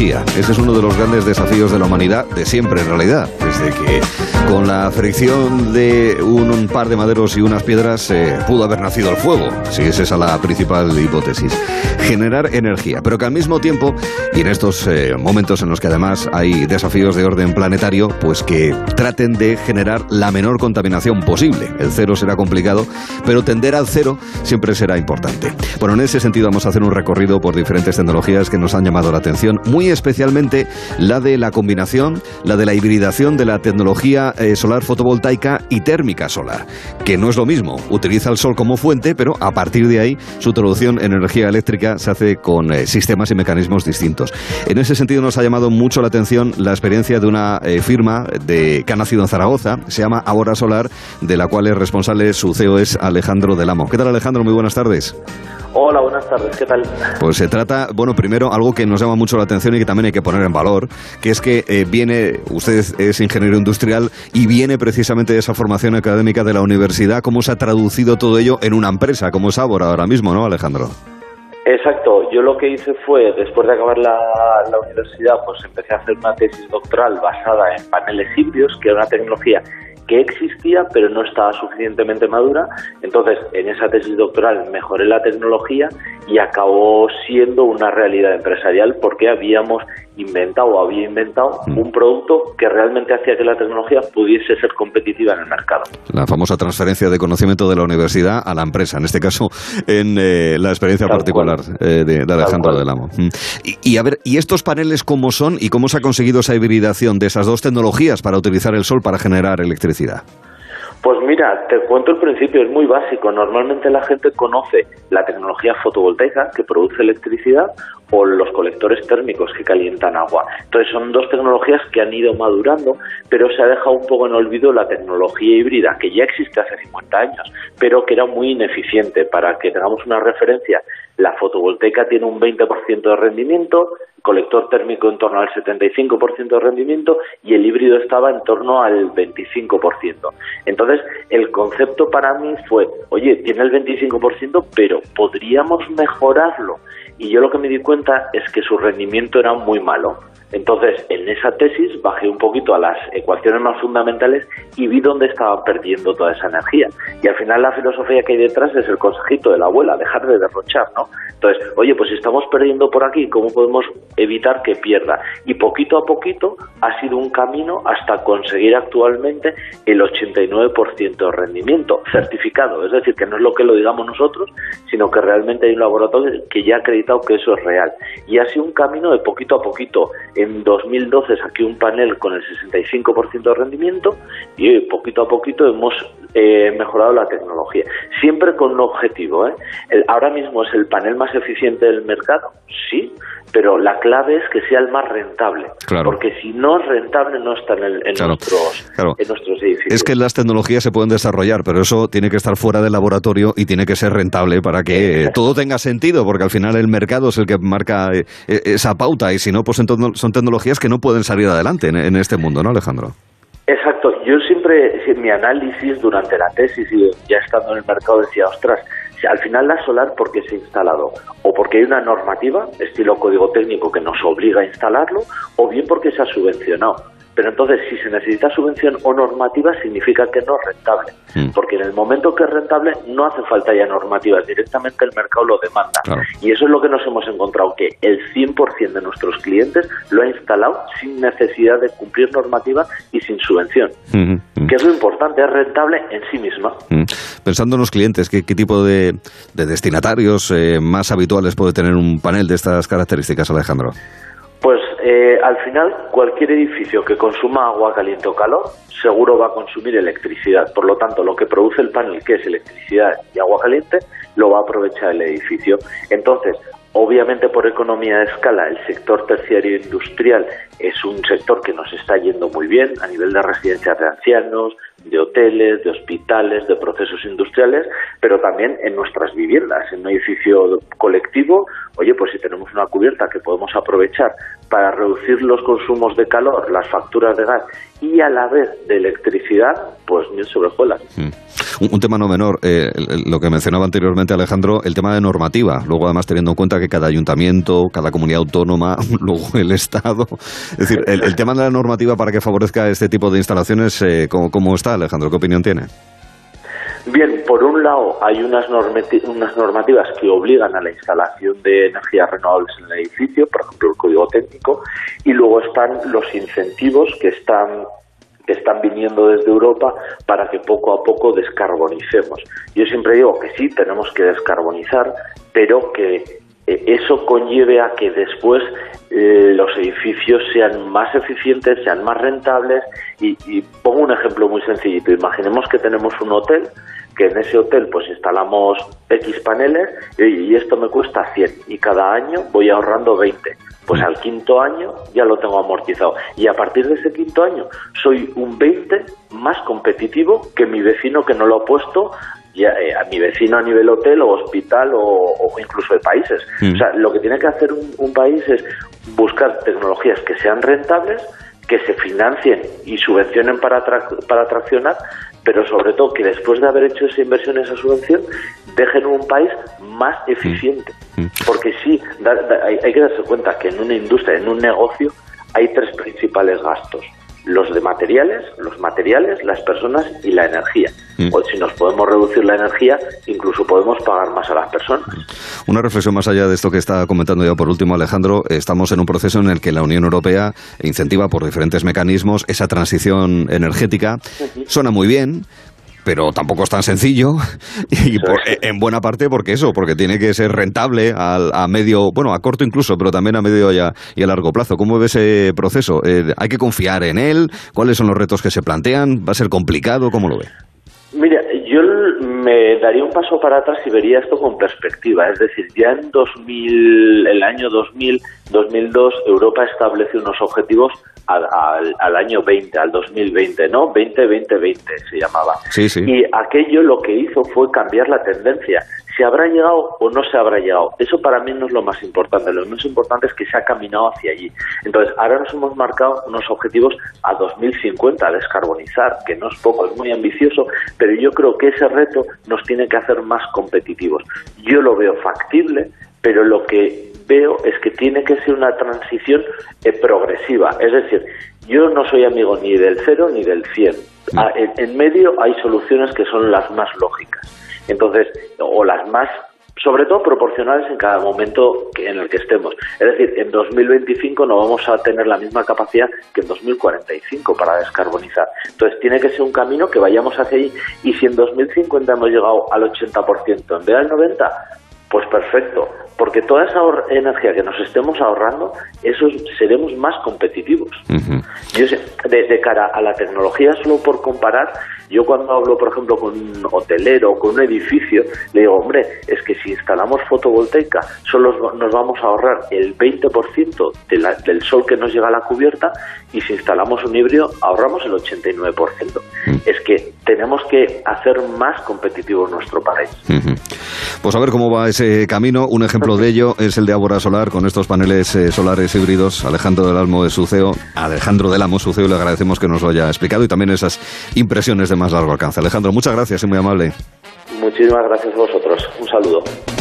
energía. Es uno de los grandes desafíos de la humanidad, de siempre en realidad. Desde que con la fricción de un, par de maderos y unas piedras eh, pudo haber nacido el fuego. Si es la principal hipótesis. Generar energía, pero que al mismo tiempo, y en estos eh, momentos en los que además hay desafíos de orden planetario, pues que traten de generar la menor contaminación posible. El cero será complicado, pero tender al cero siempre será importante. Bueno, en ese sentido vamos a hacer un recorrido por diferentes tecnologías que nos han llamado la atención, muy especialmente la de la combinación, la de la hibridación de la tecnología eh, solar fotovoltaica y térmica solar, que no es lo mismo, utiliza el sol como fuente, pero a partir de ahí su traducción en energía eléctrica se hace con eh, sistemas y mecanismos distintos. En ese sentido nos ha llamado mucho la atención la experiencia de una eh, firma de, que ha nacido en Zaragoza, se llama Ahora Solar, de la cual es responsable su CEO es Alejandro Delamo. ¿Qué tal Alejandro? Muy buenas tardes. Hola, buenas tardes, ¿qué tal? Pues se trata, bueno, primero algo que nos llama mucho la atención y que también hay que poner en valor, que es que eh, viene, usted es ingeniero industrial y viene precisamente de esa formación académica de la universidad, ¿cómo se ha traducido todo ello en una empresa como es ahora ahora mismo, ¿no, Alejandro? Exacto, yo lo que hice fue, después de acabar la, la, universidad, pues empecé a hacer una tesis doctoral basada en paneles híbridos, que era una tecnología que existía pero no estaba suficientemente madura. Entonces, en esa tesis doctoral mejoré la tecnología y acabó siendo una realidad empresarial porque habíamos inventado o había inventado mm. un producto que realmente hacía que la tecnología pudiese ser competitiva en el mercado. La famosa transferencia de conocimiento de la universidad a la empresa, en este caso en eh, la experiencia particular eh, de, Alejandro Delamo. Mm. Y, y, a ver, ¿y estos paneles cómo son y cómo se ha conseguido esa hibridación de esas dos tecnologías para utilizar el sol para generar electricidad? Pues mira, te cuento el principio, es muy básico. Normalmente la gente conoce la tecnología fotovoltaica que produce electricidad o los colectores térmicos que calientan agua. Entonces son dos tecnologías que han ido madurando, pero se ha dejado un poco en olvido la tecnología híbrida, que ya existe hace 50 años, pero que era muy ineficiente. Para que tengamos una referencia, la fotovoltaica tiene un 20% de rendimiento, colector térmico en torno al 75% de rendimiento y el híbrido estaba en torno al 25%. Entonces, el concepto para mí fue, oye, tiene el 25%, pero podríamos mejorarlo. Y yo lo que me di cuenta es que su rendimiento era muy malo. Entonces, en esa tesis bajé un poquito a las ecuaciones más fundamentales y vi dónde estaba perdiendo toda esa energía. Y al final la filosofía que hay detrás es el consejito de la abuela, dejar de derrochar, ¿no? Entonces, oye, pues si estamos perdiendo por aquí, ¿cómo podemos evitar que pierda? Y poquito a poquito ha sido un camino hasta conseguir actualmente el 89% de rendimiento certificado. Es decir, que no es lo que lo digamos nosotros, sino que realmente hay un laboratorio que ya ha acreditado que eso es real. Y ha sido un camino de poquito a poquito en 2012 saqué un panel con el 65% de rendimiento y poquito a poquito hemos eh, mejorado la tecnología. Siempre con un objetivo. ¿eh? ahora mismo es el panel más eficiente del mercado, sí, pero la clave es que sea el más rentable. Porque si no es rentable, no está en, nuestros, en nuestros edificios. Es que las tecnologías se pueden desarrollar, pero eso tiene que estar fuera del laboratorio y tiene que ser rentable para que todo tenga sentido, porque al final el mercado es el que marca eh, esa pauta y si no, pues entonces son tecnologías que no pueden salir adelante en, este mundo, ¿no, Alejandro? Exacto. Yo siempre, en mi análisis durante la tesis y ya estando en el mercado, decía, ostras, al final la solar porque se ha instalado o porque hay una normativa, estilo código técnico, que nos obliga a instalarlo, o bien porque se ha subvencionado. Pero entonces, si se necesita subvención o normativa, significa que no es rentable. Mm. Porque en el momento que es rentable, no hace falta ya normativas, directamente el mercado lo demanda. Y eso es lo que nos hemos encontrado, que el 100% de nuestros clientes lo ha instalado sin necesidad de cumplir normativa y sin subvención. Mm-hmm. Que es lo importante, es rentable en sí misma. Mm. Pensando en los clientes, ¿qué, tipo de, destinatarios eh, más habituales puede tener un panel de estas características, Alejandro? Pues eh, al final cualquier edificio que consuma agua caliente o calor seguro va a consumir electricidad. Por lo tanto, lo que produce el panel, que es electricidad y agua caliente, lo va a aprovechar el edificio. Entonces, Obviamente por economía de escala el sector terciario industrial es un sector que nos está yendo muy bien a nivel de residencias de ancianos, de hoteles, de hospitales, de procesos industriales, pero también en nuestras viviendas, en un edificio colectivo. Oye, pues si tenemos una cubierta que podemos aprovechar para reducir los consumos de calor, las facturas de gas y a la vez de electricidad, pues mil sobre Mm. Un, tema no menor, eh, lo que mencionaba anteriormente Alejandro, el tema de normativa. Luego, además, teniendo en cuenta que cada ayuntamiento, cada comunidad autónoma, luego el Estado. Es decir, el, tema de la normativa para que favorezca este tipo de instalaciones, eh, ¿cómo está, Alejandro? ¿Qué opinión tiene? Bien, por un lado hay unas, unas normativas que obligan a la instalación de energías renovables en el edificio, por ejemplo el código técnico, y luego están los incentivos que están que están viniendo desde Europa para que poco a poco descarbonicemos. Yo siempre digo que sí, tenemos que descarbonizar, pero que eh, eso conlleve a que después eh, los edificios sean más eficientes, sean más rentables y, y, pongo un ejemplo muy sencillito. Imaginemos que tenemos un hotel que en ese hotel pues instalamos X paneles y, esto me cuesta 100 y cada año voy ahorrando 20. Pues al quinto año ya lo tengo amortizado y a partir de ese quinto año soy un 20 más competitivo que mi vecino que no lo ha puesto ya, eh, a mi vecino a nivel hotel o hospital o, incluso de países. Mm. O sea, lo que tiene que hacer un, país es buscar tecnologías que sean rentables, que se financien y subvencionen para, para atraccionar, pero sobre todo que después de haber hecho esa inversión, esa subvención, dejen un país más mm. eficiente. Mm. Porque sí, hay, que darse cuenta que en una industria, en un negocio, hay tres principales gastos. Los de materiales, los materiales, las personas y la energía. O si nos podemos reducir la energía, incluso podemos pagar más a las personas. Una reflexión más allá de esto que está comentando ya por último Alejandro, estamos en un proceso en el que la Unión Europea incentiva por diferentes mecanismos esa transición energética. Suena muy bien, pero tampoco es tan sencillo y en buena parte porque eso, porque tiene que ser rentable a, medio, bueno, a corto incluso, pero también a medio y a, y a largo plazo. ¿Cómo ve ese proceso? Eh, ¿Hay que confiar en él? ¿Cuáles son los retos que se plantean? ¿Va a ser complicado? ¿Cómo lo ve? Mira, yo me daría un paso para atrás y vería esto con perspectiva. Es decir, ya en 2000, el año 2000, 2002, Europa estableció unos objetivos al, año 20, al 2020, ¿no? 20-20-20 se llamaba. Sí, sí. Y aquello lo que hizo fue cambiar la tendencia. Si habrá llegado o no se habrá llegado, eso para mí no es lo más importante. Lo más importante es que se ha caminado hacia allí. Entonces, ahora nos hemos marcado unos objetivos a 2050, a descarbonizar, que no es poco, es muy ambicioso, pero yo creo que ese reto nos tiene que hacer más competitivos. Yo lo veo factible, pero lo que veo es que tiene que ser una transición eh, progresiva. Es decir, yo no soy amigo ni del cero ni del cien. Mm. Ah, en, medio hay soluciones que son las más lógicas. Entonces, o las más sobre todo proporcionales en cada momento en el que estemos. Es decir, en 2025 no vamos a tener la misma capacidad que en 2045 para descarbonizar. Entonces, tiene que ser un camino que vayamos hacia ahí y si en 2050 hemos llegado al 80% en vez del 90%, pues perfecto, porque toda esa energía que nos estemos ahorrando, eso seremos más competitivos. Yo de, cara a la tecnología, solo por comparar, yo cuando hablo, por ejemplo, con un hotelero, con un edificio, le digo, hombre, es que si instalamos fotovoltaica, solo nos vamos a ahorrar el 20% del sol que nos llega a la cubierta y si instalamos un híbrido, ahorramos el 89%. Es que tenemos que hacer más competitivo nuestro país. Pues a ver cómo va ese camino. Un ejemplo de ello es el de Ábora Solar con estos paneles eh, solares híbridos. Alejandro del Almo de Suceo, Alejandro del Amo Suceo, le agradecemos que nos lo haya explicado y también esas impresiones de más largo alcance. Alejandro, muchas gracias y muy amable. Muchísimas gracias a vosotros. Un saludo.